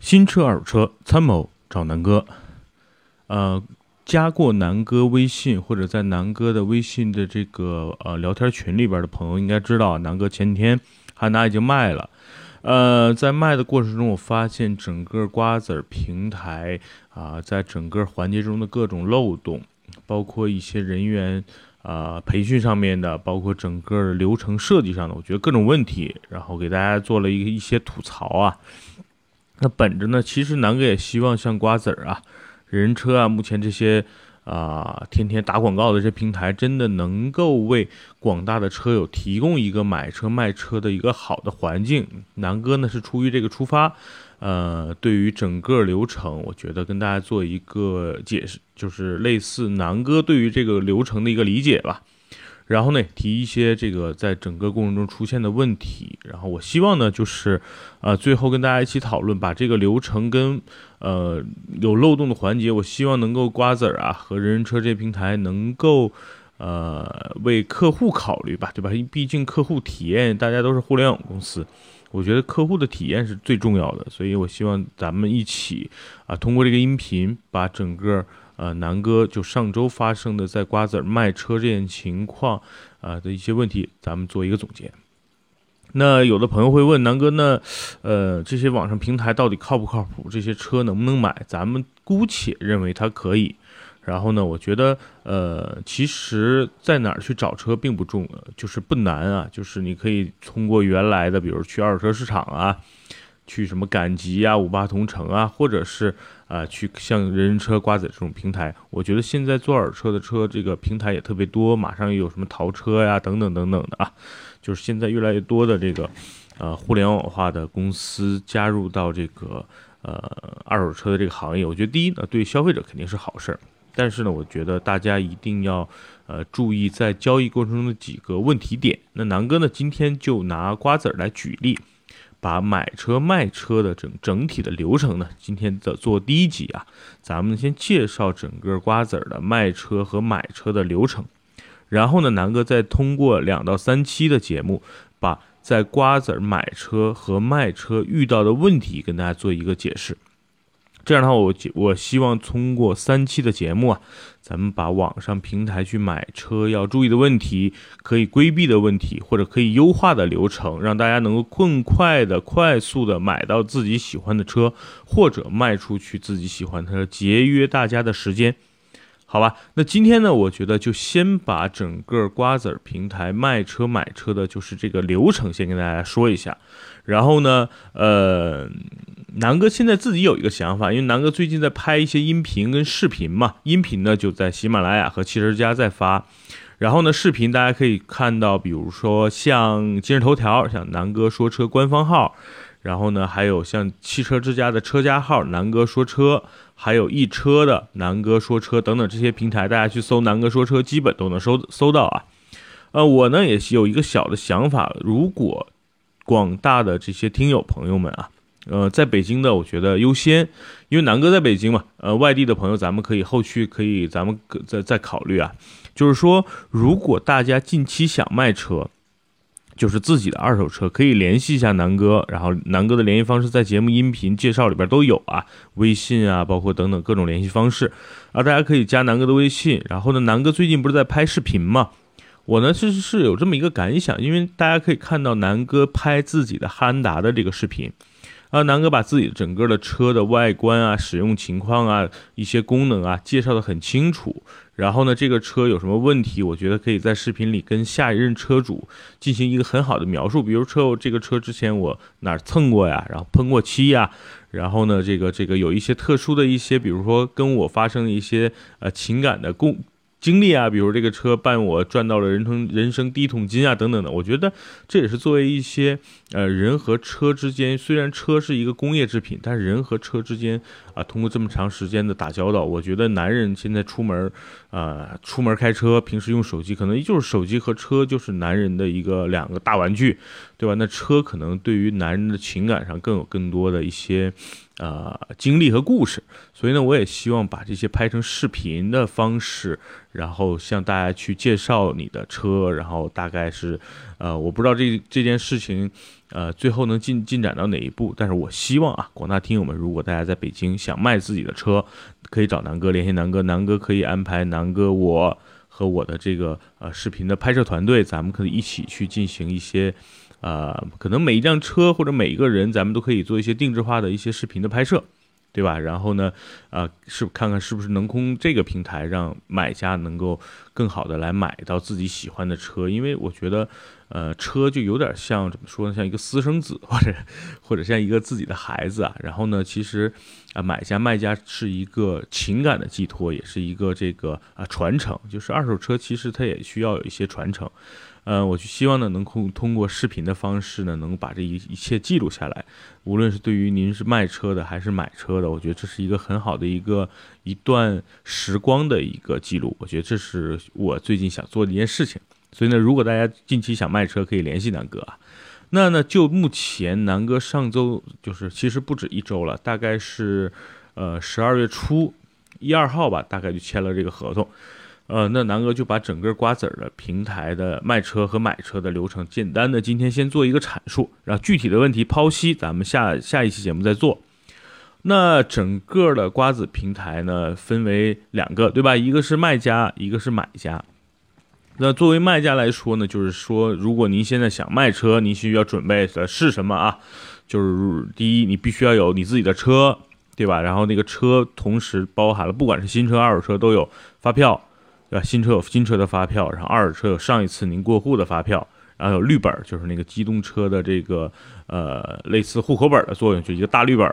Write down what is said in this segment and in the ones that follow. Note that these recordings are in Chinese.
新车二手车参谋找南哥，呃，加过南哥微信或者在南哥的微信的这个呃聊天群里边的朋友应该知道，南哥前天汉达已经卖了。呃，在卖的过程中，我发现整个瓜子平台啊，在整个环节中的各种漏洞，包括一些人员啊培训上面的，包括整个流程设计上的，我觉得各种问题，然后给大家做了一个一些吐槽啊。那本着呢，其实南哥也希望像瓜子儿啊、人车啊，目前这些啊天天打广告的这平台，真的能够为广大的车友提供一个买车卖车的一个好的环境。南哥呢是出于这个出发，呃，对于整个流程，我觉得跟大家做一个解释，就是类似南哥对于这个流程的一个理解吧。然后呢，提一些这个在整个过程中出现的问题。然后我希望呢，就是，呃，最后跟大家一起讨论，把这个流程跟呃有漏洞的环节，我希望能够瓜子儿啊和人人车这平台能够呃为客户考虑吧，对吧？毕竟客户体验，大家都是互联网公司，我觉得客户的体验是最重要的。所以我希望咱们一起啊，通过这个音频把整个。呃，南哥就上周发生的在瓜子儿卖车这件情况啊的一些问题，咱们做一个总结。那有的朋友会问南哥，那呃这些网上平台到底靠不靠谱？这些车能不能买？咱们姑且认为它可以。然后呢，我觉得呃，其实在哪儿去找车并不重，就是不难啊，就是你可以通过原来的，比如去二手车市场啊。去什么赶集啊、五八同城啊，或者是啊，去像人人车、瓜子这种平台，我觉得现在做二手车的车这个平台也特别多，马上又有什么淘车呀等等等等的啊，就是现在越来越多的这个呃互联网化的公司加入到这个呃二手车的这个行业，我觉得第一呢，对消费者肯定是好事儿，但是呢，我觉得大家一定要呃注意在交易过程中的几个问题点。那南哥呢，今天就拿瓜子儿来举例。把买车卖车的整整体的流程呢，今天的做第一集啊，咱们先介绍整个瓜子儿的卖车和买车的流程，然后呢，南哥再通过两到三期的节目，把在瓜子儿买车和卖车遇到的问题跟大家做一个解释。这样的话，我我希望通过三期的节目啊，咱们把网上平台去买车要注意的问题、可以规避的问题，或者可以优化的流程，让大家能够更快的、快速的买到自己喜欢的车，或者卖出去自己喜欢的车，节约大家的时间。好吧，那今天呢，我觉得就先把整个瓜子儿平台卖车买车的，就是这个流程，先跟大家说一下。然后呢，呃，南哥现在自己有一个想法，因为南哥最近在拍一些音频跟视频嘛，音频呢就在喜马拉雅和汽车之家在发，然后呢，视频大家可以看到，比如说像今日头条，像南哥说车官方号。然后呢，还有像汽车之家的车家号“南哥说车”，还有易车的“南哥说车”等等这些平台，大家去搜“南哥说车”，基本都能搜搜到啊。呃，我呢也有一个小的想法，如果广大的这些听友朋友们啊，呃，在北京的，我觉得优先，因为南哥在北京嘛。呃，外地的朋友，咱们可以后续可以咱们再再考虑啊。就是说，如果大家近期想卖车，就是自己的二手车，可以联系一下南哥，然后南哥的联系方式在节目音频介绍里边都有啊，微信啊，包括等等各种联系方式啊，大家可以加南哥的微信。然后呢，南哥最近不是在拍视频嘛，我呢其实是有这么一个感想，因为大家可以看到南哥拍自己的汉达的这个视频。啊，南哥把自己整个的车的外观啊、使用情况啊、一些功能啊介绍的很清楚。然后呢，这个车有什么问题，我觉得可以在视频里跟下一任车主进行一个很好的描述。比如车，这个车之前我哪儿蹭过呀，然后喷过漆呀，然后呢，这个这个有一些特殊的一些，比如说跟我发生一些呃情感的共。经历啊，比如这个车伴我赚到了人生人生第一桶金啊，等等的，我觉得这也是作为一些呃人和车之间，虽然车是一个工业制品，但是人和车之间啊，通过这么长时间的打交道，我觉得男人现在出门啊，出门开车，平时用手机，可能就是手机和车就是男人的一个两个大玩具，对吧？那车可能对于男人的情感上更有更多的一些呃经历和故事，所以呢，我也希望把这些拍成视频的方式，然后向大家去介绍你的车，然后大概是，呃，我不知道这这件事情，呃，最后能进进展到哪一步，但是我希望啊，广大听友们，如果大家在北京想卖自己的车，可以找南哥联系南哥，南哥可以安排南哥我和我的这个呃视频的拍摄团队，咱们可以一起去进行一些。呃，可能每一辆车或者每一个人，咱们都可以做一些定制化的一些视频的拍摄，对吧？然后呢，呃，是看看是不是能空这个平台，让买家能够更好的来买到自己喜欢的车。因为我觉得，呃，车就有点像怎么说呢？像一个私生子，或者或者像一个自己的孩子啊。然后呢，其实啊，买家卖家是一个情感的寄托，也是一个这个啊传承。就是二手车其实它也需要有一些传承。呃，我就希望呢，能通通过视频的方式呢，能把这一一切记录下来。无论是对于您是卖车的还是买车的，我觉得这是一个很好的一个一段时光的一个记录。我觉得这是我最近想做的一件事情。所以呢，如果大家近期想卖车，可以联系南哥啊。那呢，就目前南哥上周就是其实不止一周了，大概是呃十二月初一二号吧，大概就签了这个合同。呃，那南哥就把整个瓜子儿的平台的卖车和买车的流程，简单的今天先做一个阐述，然后具体的问题剖析，咱们下下一期节目再做。那整个的瓜子平台呢，分为两个，对吧？一个是卖家，一个是买家。那作为卖家来说呢，就是说，如果您现在想卖车，您需要准备的是什么啊？就是第一，你必须要有你自己的车，对吧？然后那个车同时包含了，不管是新车、二手车都有发票。对吧？新车有新车的发票，然后二手车有上一次您过户的发票，然后有绿本，就是那个机动车的这个呃类似户口本的作用，就一个大绿本。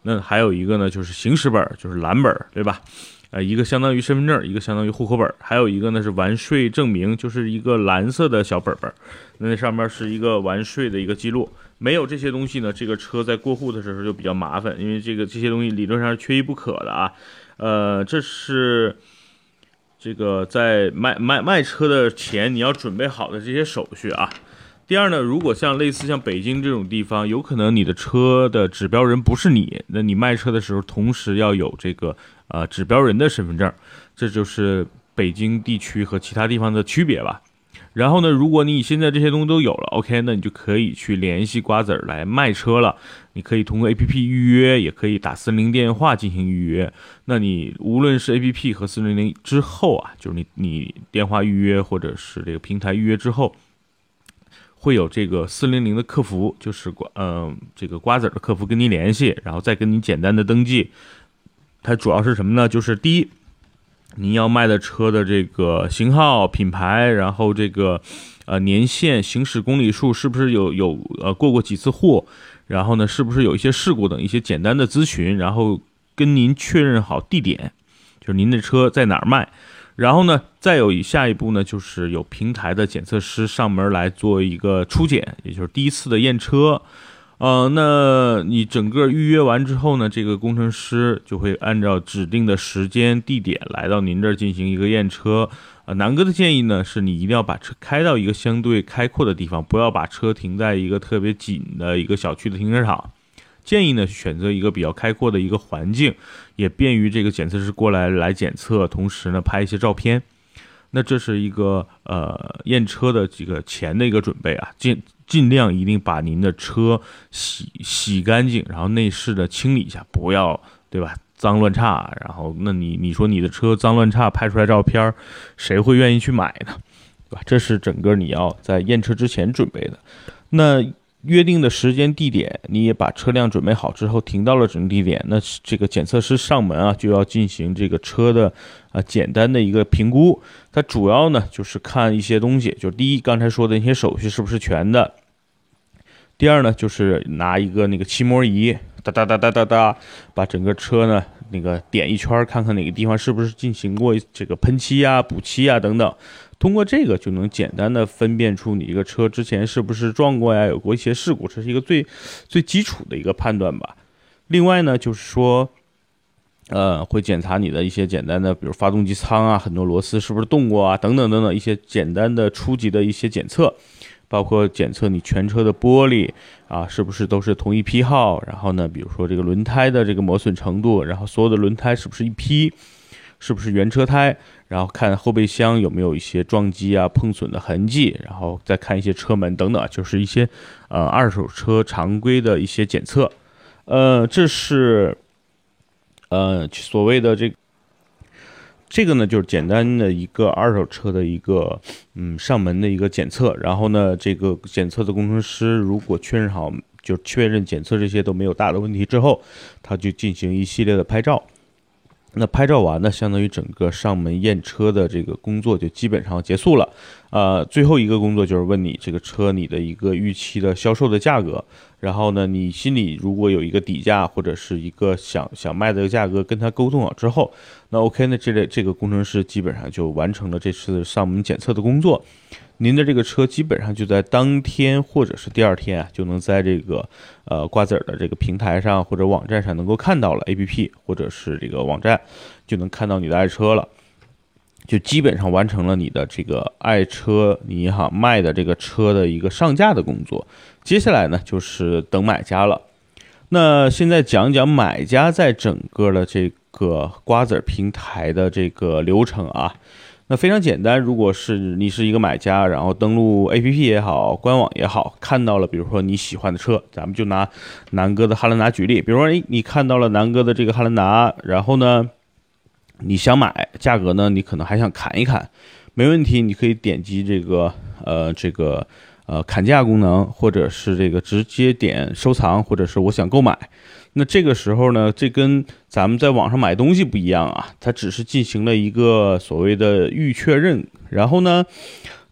那还有一个呢，就是行驶本，就是蓝本，对吧？呃，一个相当于身份证，一个相当于户口本，还有一个呢是完税证明，就是一个蓝色的小本本。那上面是一个完税的一个记录。没有这些东西呢，这个车在过户的时候就比较麻烦，因为这个这些东西理论上是缺一不可的啊。呃，这是。这个在卖卖卖车的前，你要准备好的这些手续啊。第二呢，如果像类似像北京这种地方，有可能你的车的指标人不是你，那你卖车的时候同时要有这个呃指标人的身份证，这就是北京地区和其他地方的区别吧。然后呢，如果你现在这些东西都有了，OK，那你就可以去联系瓜子儿来卖车了。你可以通过 APP 预约，也可以打四零零电话进行预约。那你无论是 APP 和四零零之后啊，就是你你电话预约或者是这个平台预约之后，会有这个四零零的客服，就是瓜嗯这个瓜子儿的客服跟您联系，然后再跟你简单的登记。它主要是什么呢？就是第一。您要卖的车的这个型号、品牌，然后这个呃年限、行驶公里数，是不是有有呃过过几次户？然后呢，是不是有一些事故等一些简单的咨询？然后跟您确认好地点，就是您的车在哪儿卖。然后呢，再有下一步呢，就是有平台的检测师上门来做一个初检，也就是第一次的验车。呃，那你整个预约完之后呢，这个工程师就会按照指定的时间地点来到您这儿进行一个验车。呃，南哥的建议呢，是你一定要把车开到一个相对开阔的地方，不要把车停在一个特别紧的一个小区的停车场。建议呢，选择一个比较开阔的一个环境，也便于这个检测师过来来检测，同时呢拍一些照片。那这是一个呃验车的几个前的一个准备啊，尽尽量一定把您的车洗洗干净，然后内饰的清理一下，不要对吧？脏乱差，然后那你你说你的车脏乱差，拍出来照片儿，谁会愿意去买呢？对吧？这是整个你要在验车之前准备的。那。约定的时间地点，你也把车辆准备好之后，停到了指定地点，那这个检测师上门啊，就要进行这个车的啊简单的一个评估。它主要呢就是看一些东西，就第一，刚才说的那些手续是不是全的；第二呢，就是拿一个那个漆膜仪，哒哒哒哒哒哒，把整个车呢那个点一圈，看看哪个地方是不是进行过这个喷漆啊、补漆啊等等。通过这个就能简单的分辨出你一个车之前是不是撞过呀，有过一些事故，这是一个最最基础的一个判断吧。另外呢，就是说，呃，会检查你的一些简单的，比如发动机舱啊，很多螺丝是不是动过啊，等等等等一些简单的初级的一些检测。包括检测你全车的玻璃啊是不是都是同一批号，然后呢，比如说这个轮胎的这个磨损程度，然后所有的轮胎是不是一批，是不是原车胎，然后看后备箱有没有一些撞击啊碰损的痕迹，然后再看一些车门等等，就是一些呃二手车常规的一些检测，呃，这是呃所谓的这。这个呢，就是简单的一个二手车的一个嗯上门的一个检测，然后呢，这个检测的工程师如果确认好，就确认检测这些都没有大的问题之后，他就进行一系列的拍照。那拍照完呢，相当于整个上门验车的这个工作就基本上结束了。呃，最后一个工作就是问你这个车你的一个预期的销售的价格。然后呢，你心里如果有一个底价或者是一个想想卖的价格，跟他沟通好之后，那 OK，那这类这个工程师基本上就完成了这次上门检测的工作。您的这个车基本上就在当天或者是第二天啊，就能在这个呃瓜子儿的这个平台上或者网站上能够看到了 APP 或者是这个网站，就能看到你的爱车了，就基本上完成了你的这个爱车你想卖的这个车的一个上架的工作。接下来呢，就是等买家了。那现在讲讲买家在整个的这个瓜子儿平台的这个流程啊。那非常简单，如果是你是一个买家，然后登录 APP 也好，官网也好，看到了，比如说你喜欢的车，咱们就拿南哥的汉兰达举例，比如说，哎，你看到了南哥的这个汉兰达，然后呢，你想买，价格呢，你可能还想砍一砍，没问题，你可以点击这个，呃，这个，呃，砍价功能，或者是这个直接点收藏，或者是我想购买。那这个时候呢，这跟咱们在网上买东西不一样啊，它只是进行了一个所谓的预确认。然后呢，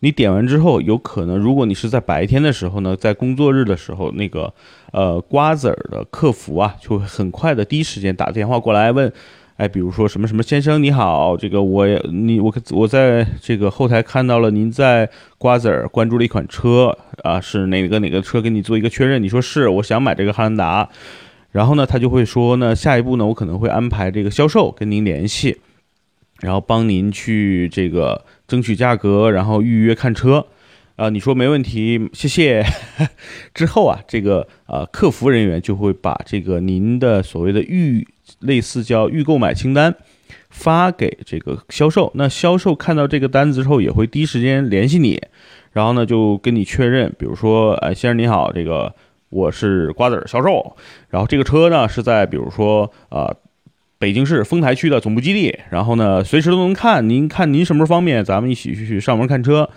你点完之后，有可能如果你是在白天的时候呢，在工作日的时候，那个呃瓜子儿的客服啊，就会很快的第一时间打电话过来问，哎，比如说什么什么先生你好，这个我也你我我在这个后台看到了您在瓜子儿关注了一款车啊，是哪个哪个车，给你做一个确认，你说是，我想买这个汉兰达。然后呢，他就会说呢，下一步呢，我可能会安排这个销售跟您联系，然后帮您去这个争取价格，然后预约看车，啊，你说没问题，谢谢。之后啊，这个呃客服人员就会把这个您的所谓的预类似叫预购买清单发给这个销售，那销售看到这个单子之后，也会第一时间联系你，然后呢就跟你确认，比如说，哎，先生你好，这个。我是瓜子儿销售，然后这个车呢是在比如说呃北京市丰台区的总部基地，然后呢随时都能看，您看您什么时候方便，咱们一起去去上门看车。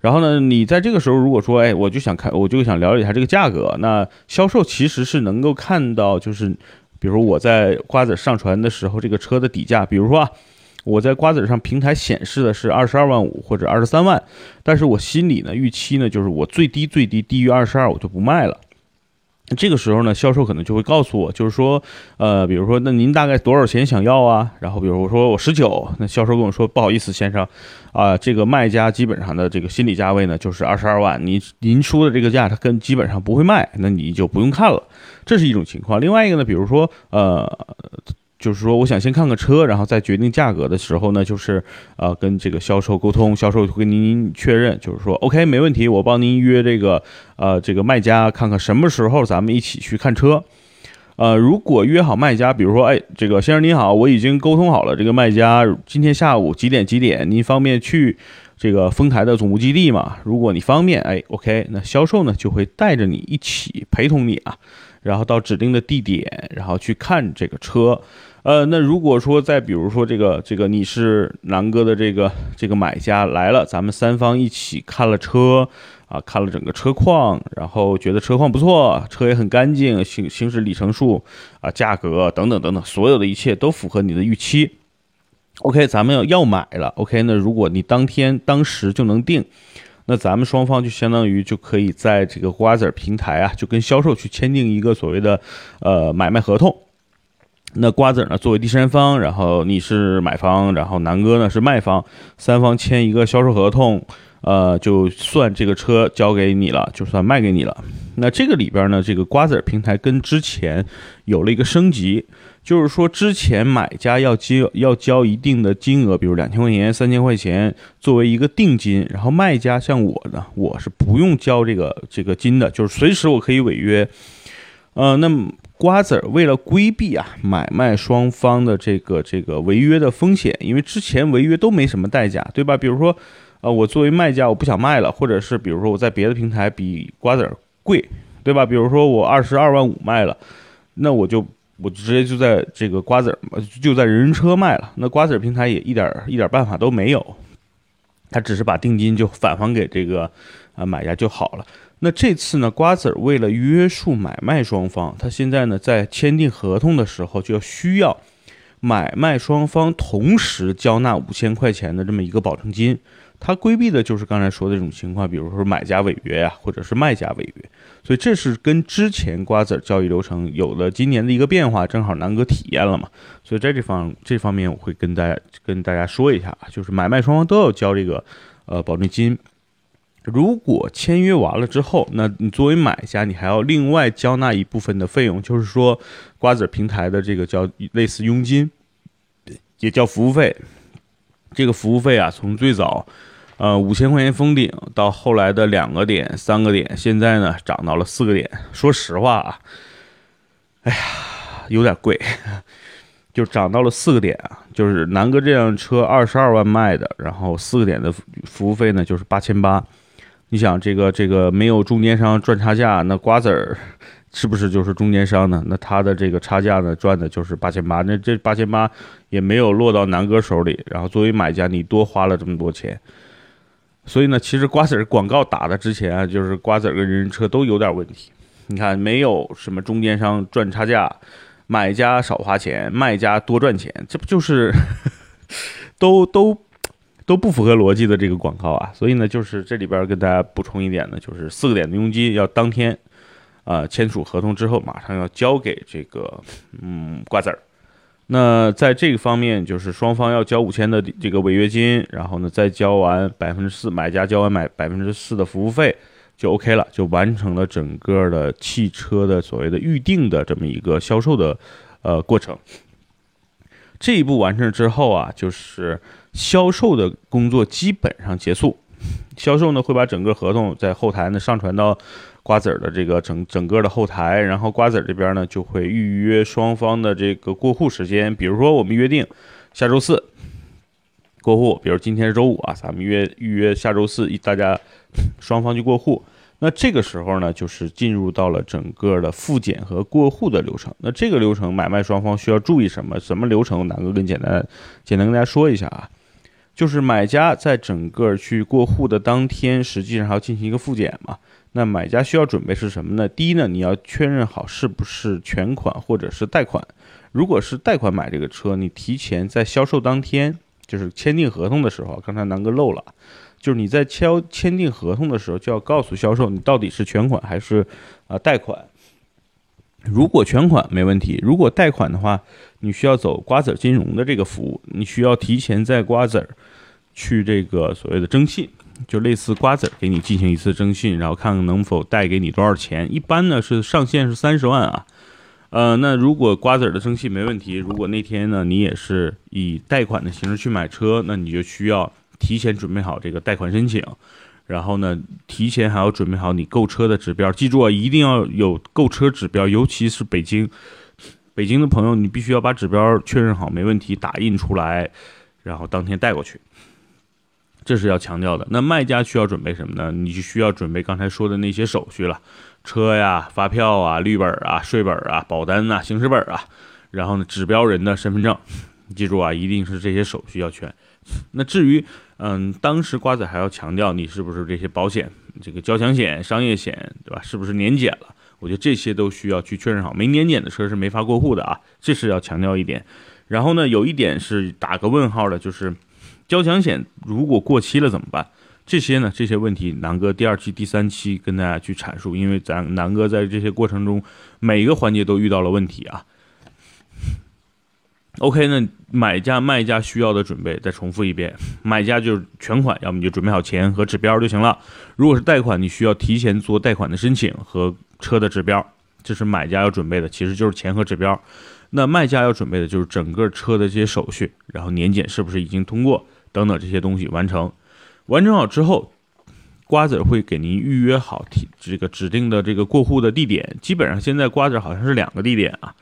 然后呢，你在这个时候如果说哎我就想看，我就想了解一下这个价格，那销售其实是能够看到，就是比如我在瓜子上传的时候，这个车的底价，比如说啊我在瓜子上平台显示的是二十二万五或者二十三万，但是我心里呢预期呢就是我最低最低低于二十二我就不卖了。这个时候呢，销售可能就会告诉我，就是说，呃，比如说，那您大概多少钱想要啊？然后，比如我说我十九，那销售跟我说，不好意思，先生，啊，这个卖家基本上的这个心理价位呢，就是二十二万，您您出的这个价，他跟基本上不会卖，那你就不用看了，这是一种情况。另外一个呢，比如说，呃。就是说，我想先看个车，然后再决定价格的时候呢，就是呃跟这个销售沟通，销售会跟您确认，就是说 OK 没问题，我帮您约这个呃这个卖家看看什么时候咱们一起去看车。呃，如果约好卖家，比如说哎这个先生您好，我已经沟通好了，这个卖家今天下午几点几点，您方便去这个丰台的总部基地吗？如果你方便，哎 OK，那销售呢就会带着你一起陪同你啊。然后到指定的地点，然后去看这个车，呃，那如果说再比如说这个这个你是南哥的这个这个买家来了，咱们三方一起看了车啊，看了整个车况，然后觉得车况不错，车也很干净，行行驶里程数啊，价格等等等等，所有的一切都符合你的预期。OK，咱们要要买了。OK，那如果你当天当时就能定。那咱们双方就相当于就可以在这个瓜子儿平台啊，就跟销售去签订一个所谓的呃买卖合同。那瓜子儿呢作为第三方，然后你是买方，然后南哥呢是卖方，三方签一个销售合同。呃，就算这个车交给你了，就算卖给你了。那这个里边呢，这个瓜子儿平台跟之前有了一个升级，就是说之前买家要交要交一定的金额，比如两千块钱、三千块钱作为一个定金，然后卖家像我呢，我是不用交这个这个金的，就是随时我可以违约。呃，那么瓜子儿为了规避啊买卖双方的这个这个违约的风险，因为之前违约都没什么代价，对吧？比如说，呃，我作为卖家我不想卖了，或者是比如说我在别的平台比瓜子儿贵，对吧？比如说我二十二万五卖了，那我就我直接就在这个瓜子儿就在人人车卖了，那瓜子儿平台也一点一点办法都没有，他只是把定金就返还给这个啊买家就好了。那这次呢，瓜子儿为了约束买卖双方，他现在呢在签订合同的时候就要需要买卖双方同时交纳五千块钱的这么一个保证金。它规避的就是刚才说的这种情况，比如说买家违约呀，或者是卖家违约。所以这是跟之前瓜子交易流程有了今年的一个变化，正好南哥体验了嘛。所以在这方这方面，我会跟大家跟大家说一下，就是买卖双方都要交这个呃保证金。如果签约完了之后，那你作为买家，你还要另外交纳一部分的费用，就是说瓜子平台的这个叫类似佣金，也叫服务费。这个服务费啊，从最早呃五千块钱封顶，到后来的两个点、三个点，现在呢涨到了四个点。说实话啊，哎呀，有点贵，就涨到了四个点啊。就是南哥这辆车二十二万卖的，然后四个点的服务费呢就是八千八。你想这个这个没有中间商赚差价，那瓜子儿是不是就是中间商呢？那他的这个差价呢赚的就是八千八，那这八千八也没有落到南哥手里。然后作为买家，你多花了这么多钱，所以呢，其实瓜子儿广告打的之前啊，就是瓜子儿跟人人车都有点问题。你看，没有什么中间商赚差价，买家少花钱，卖家多赚钱，这不就是 都都。都不符合逻辑的这个广告啊，所以呢，就是这里边跟大家补充一点呢，就是四个点的佣金要当天，啊签署合同之后马上要交给这个嗯瓜子儿。那在这个方面，就是双方要交五千的这个违约金，然后呢再交完百分之四，买家交完买百分之四的服务费就 OK 了，就完成了整个的汽车的所谓的预定的这么一个销售的呃过程。这一步完成之后啊，就是。销售的工作基本上结束，销售呢会把整个合同在后台呢上传到瓜子儿的这个整整个的后台，然后瓜子儿这边呢就会预约双方的这个过户时间，比如说我们约定下周四过户，比如今天是周五啊，咱们约预约下周四大家双方去过户。那这个时候呢，就是进入到了整个的复检和过户的流程。那这个流程买卖双方需要注意什么？什么流程？南哥更简单简单跟大家说一下啊。就是买家在整个去过户的当天，实际上还要进行一个复检嘛。那买家需要准备是什么呢？第一呢，你要确认好是不是全款或者是贷款。如果是贷款买这个车，你提前在销售当天，就是签订合同的时候，刚才南哥漏了，就是你在签签订合同的时候就要告诉销售，你到底是全款还是啊贷款。如果全款没问题，如果贷款的话，你需要走瓜子金融的这个服务，你需要提前在瓜子儿去这个所谓的征信，就类似瓜子儿给你进行一次征信，然后看看能否贷给你多少钱。一般呢是上限是三十万啊，呃，那如果瓜子儿的征信没问题，如果那天呢你也是以贷款的形式去买车，那你就需要提前准备好这个贷款申请。然后呢，提前还要准备好你购车的指标，记住啊，一定要有购车指标，尤其是北京，北京的朋友，你必须要把指标确认好，没问题，打印出来，然后当天带过去，这是要强调的。那卖家需要准备什么呢？你就需要准备刚才说的那些手续了，车呀、发票啊、绿本啊、税本啊、保单啊、行驶本啊，然后呢，指标人的身份证，记住啊，一定是这些手续要全。那至于，嗯，当时瓜子还要强调你是不是这些保险，这个交强险、商业险，对吧？是不是年检了？我觉得这些都需要去确认好。没年检的车是没法过户的啊，这是要强调一点。然后呢，有一点是打个问号的，就是交强险如果过期了怎么办？这些呢，这些问题南哥第二期、第三期跟大家去阐述，因为咱南哥在这些过程中每个环节都遇到了问题啊。OK，那买家卖家需要的准备再重复一遍，买家就是全款，要么你就准备好钱和指标就行了。如果是贷款，你需要提前做贷款的申请和车的指标，这是买家要准备的，其实就是钱和指标。那卖家要准备的就是整个车的这些手续，然后年检是不是已经通过等等这些东西完成。完成好之后，瓜子会给您预约好提这个指定的这个过户的地点。基本上现在瓜子好像是两个地点啊。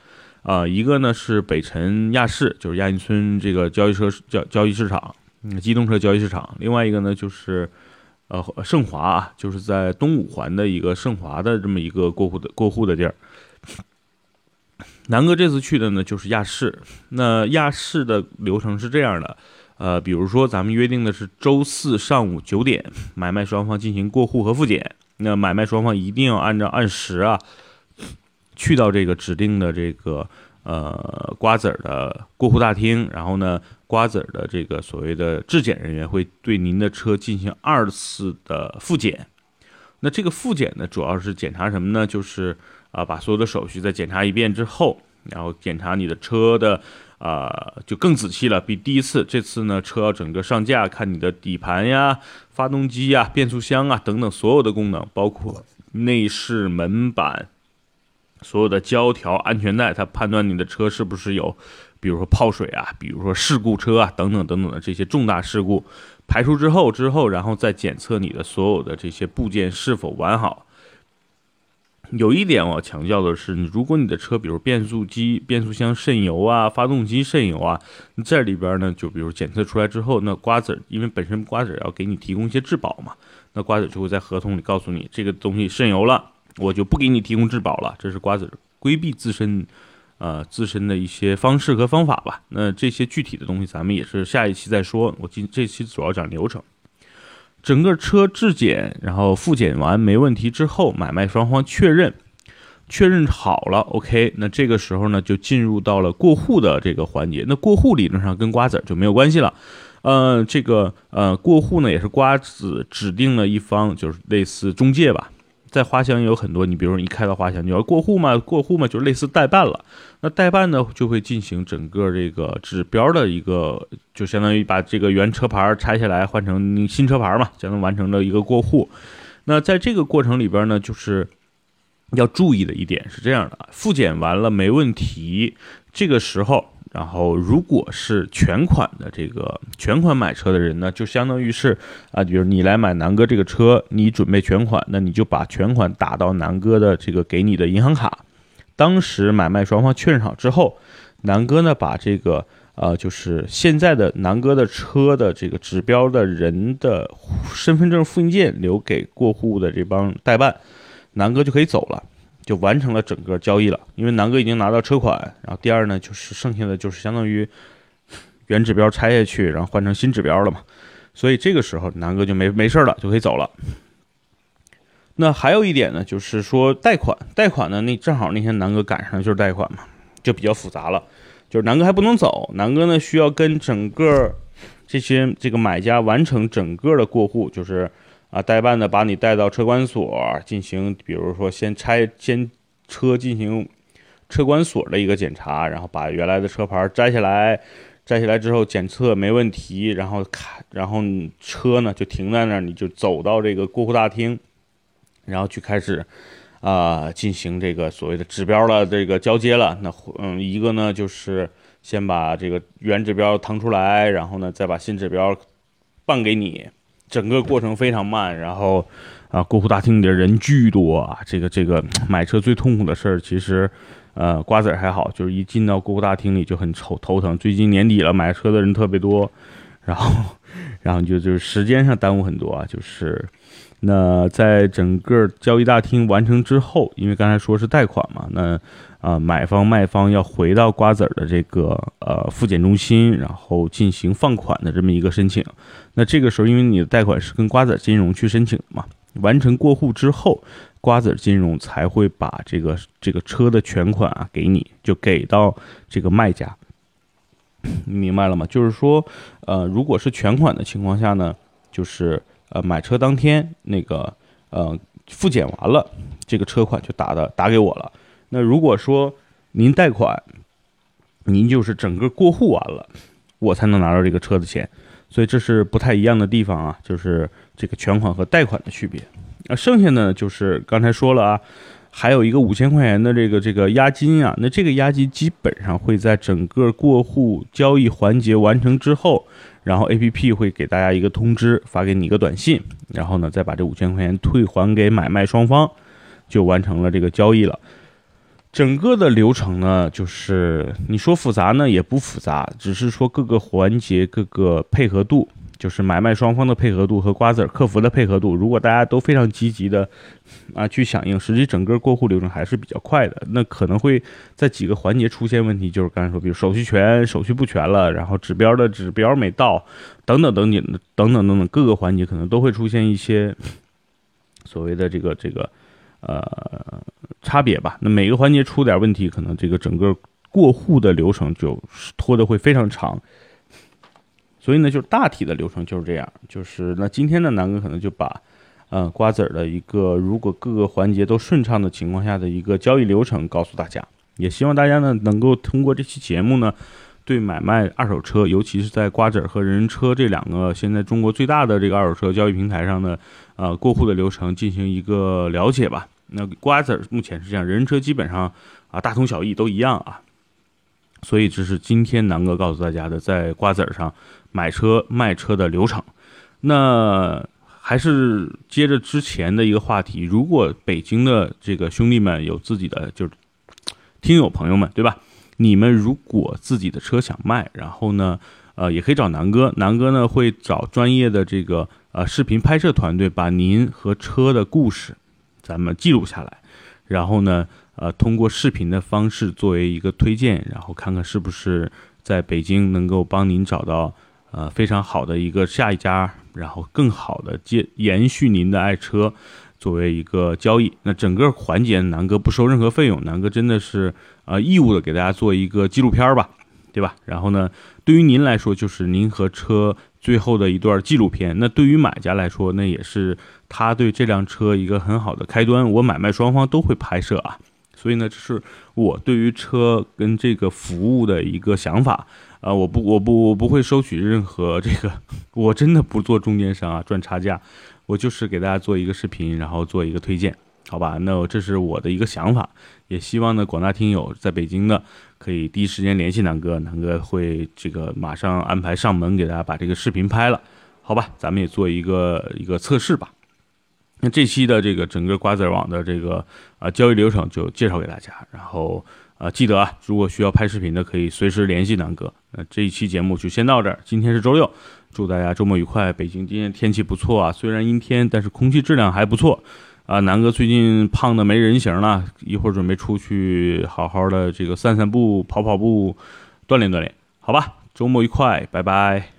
啊，一个呢是北辰亚市，就是亚运村这个交易车交交易市场，机动车交易市场。另外一个呢就是，呃，盛华啊，就是在东五环的一个盛华的这么一个过户的过户的地儿。南哥这次去的呢就是亚市，那亚市的流程是这样的，呃，比如说咱们约定的是周四上午九点，买卖双方进行过户和复检，那买卖双方一定要按照按时啊。去到这个指定的这个呃瓜子儿的过户大厅，然后呢，瓜子儿的这个所谓的质检人员会对您的车进行二次的复检。那这个复检呢，主要是检查什么呢？就是啊，把所有的手续再检查一遍之后，然后检查你的车的啊，就更仔细了，比第一次。这次呢，车要整个上架，看你的底盘呀、发动机呀、变速箱啊等等所有的功能，包括内饰门板。所有的胶条、安全带，它判断你的车是不是有，比如说泡水啊，比如说事故车啊，等等等等的这些重大事故排除之后，之后然后再检测你的所有的这些部件是否完好。有一点我要强调的是，如果你的车，比如变速机、变速箱渗油啊，发动机渗油啊，这里边呢，就比如检测出来之后，那瓜子，因为本身瓜子要给你提供一些质保嘛，那瓜子就会在合同里告诉你，这个东西渗油了。我就不给你提供质保了，这是瓜子规避自身，呃，自身的一些方式和方法吧。那这些具体的东西，咱们也是下一期再说。我今这期主要讲流程，整个车质检，然后复检完没问题之后，买卖双方确认，确认好了，OK。那这个时候呢，就进入到了过户的这个环节。那过户理论上跟瓜子就没有关系了，呃，这个呃过户呢，也是瓜子指定了一方，就是类似中介吧。在花乡有很多，你比如说你开到花乡，你要过户嘛，过户嘛，就类似代办了。那代办呢，就会进行整个这个指标的一个，就相当于把这个原车牌拆下来换成新车牌嘛，才能完成的一个过户。那在这个过程里边呢，就是要注意的一点是这样的：复检完了没问题，这个时候。然后，如果是全款的这个全款买车的人呢，就相当于是啊，比如你来买南哥这个车，你准备全款，那你就把全款打到南哥的这个给你的银行卡。当时买卖双方确认好之后，南哥呢把这个呃，就是现在的南哥的车的这个指标的人的身份证复印件留给过户的这帮代办，南哥就可以走了。就完成了整个交易了，因为南哥已经拿到车款，然后第二呢，就是剩下的就是相当于原指标拆下去，然后换成新指标了嘛，所以这个时候南哥就没没事了，就可以走了。那还有一点呢，就是说贷款，贷款呢，那正好那天南哥赶上就是贷款嘛，就比较复杂了，就是南哥还不能走，南哥呢需要跟整个这些这个买家完成整个的过户，就是。啊，代办的把你带到车管所进行，比如说先拆先车进行车管所的一个检查，然后把原来的车牌摘下来，摘下来之后检测没问题，然后看，然后车呢就停在那儿，你就走到这个过户大厅，然后去开始啊进行这个所谓的指标的这个交接了。那嗯，一个呢就是先把这个原指标腾出来，然后呢再把新指标办给你。整个过程非常慢，然后啊，过户大厅里的人巨多啊。这个这个买车最痛苦的事儿，其实呃瓜子儿还好，就是一进到过户大厅里就很愁头疼。最近年底了，买车的人特别多，然后 然后就就是时间上耽误很多啊。就是那在整个交易大厅完成之后，因为刚才说是贷款嘛，那。啊，买方卖方要回到瓜子儿的这个呃复检中心，然后进行放款的这么一个申请。那这个时候，因为你的贷款是跟瓜子金融去申请的嘛，完成过户之后，瓜子金融才会把这个这个车的全款啊给你，就给到这个卖家。你明白了吗？就是说，呃，如果是全款的情况下呢，就是呃买车当天那个呃复检完了，这个车款就打的打给我了。那如果说您贷款，您就是整个过户完了，我才能拿到这个车的钱，所以这是不太一样的地方啊，就是这个全款和贷款的区别。那剩下呢，就是刚才说了啊，还有一个五千块钱的这个这个押金啊，那这个押金基本上会在整个过户交易环节完成之后，然后 A P P 会给大家一个通知，发给你一个短信，然后呢再把这五千块钱退还给买卖双方，就完成了这个交易了。整个的流程呢，就是你说复杂呢也不复杂，只是说各个环节各个配合度，就是买卖双方的配合度和瓜子儿客服的配合度。如果大家都非常积极的啊去响应，实际整个过户流程还是比较快的。那可能会在几个环节出现问题，就是刚才说，比如手续全、手续不全了，然后指标的指标没到，等等等等等等等等各个环节可能都会出现一些所谓的这个这个呃。差别吧，那每个环节出点问题，可能这个整个过户的流程就拖得会非常长。所以呢，就是大体的流程就是这样。就是那今天呢，南哥可能就把，呃，瓜子儿的一个如果各个环节都顺畅的情况下的一个交易流程告诉大家。也希望大家呢能够通过这期节目呢，对买卖二手车，尤其是在瓜子儿和人人车这两个现在中国最大的这个二手车交易平台上的，呃，过户的流程进行一个了解吧。那瓜子儿目前是这样，人车基本上啊大同小异，都一样啊。所以这是今天南哥告诉大家的，在瓜子儿上买车卖车的流程。那还是接着之前的一个话题，如果北京的这个兄弟们有自己的，就是听友朋友们，对吧？你们如果自己的车想卖，然后呢，呃，也可以找南哥，南哥呢会找专业的这个呃视频拍摄团队，把您和车的故事。咱们记录下来，然后呢，呃，通过视频的方式作为一个推荐，然后看看是不是在北京能够帮您找到呃非常好的一个下一家，然后更好的接延续您的爱车作为一个交易。那整个环节南哥不收任何费用，南哥真的是呃义务的给大家做一个纪录片吧，对吧？然后呢，对于您来说就是您和车最后的一段纪录片，那对于买家来说那也是。他对这辆车一个很好的开端，我买卖双方都会拍摄啊，所以呢，这是我对于车跟这个服务的一个想法啊，我不，我不，我不会收取任何这个，我真的不做中间商啊，赚差价，我就是给大家做一个视频，然后做一个推荐，好吧？那这是我的一个想法，也希望呢，广大听友在北京的可以第一时间联系南哥，南哥会这个马上安排上门给大家把这个视频拍了，好吧？咱们也做一个一个测试吧。那这期的这个整个瓜子网的这个啊交易流程就介绍给大家，然后啊记得啊，如果需要拍视频的可以随时联系南哥。那这一期节目就先到这儿，今天是周六，祝大家周末愉快。北京今天天气不错啊，虽然阴天，但是空气质量还不错啊。南哥最近胖的没人形了，一会儿准备出去好好的这个散散步、跑跑步，锻炼锻炼，好吧？周末愉快，拜拜。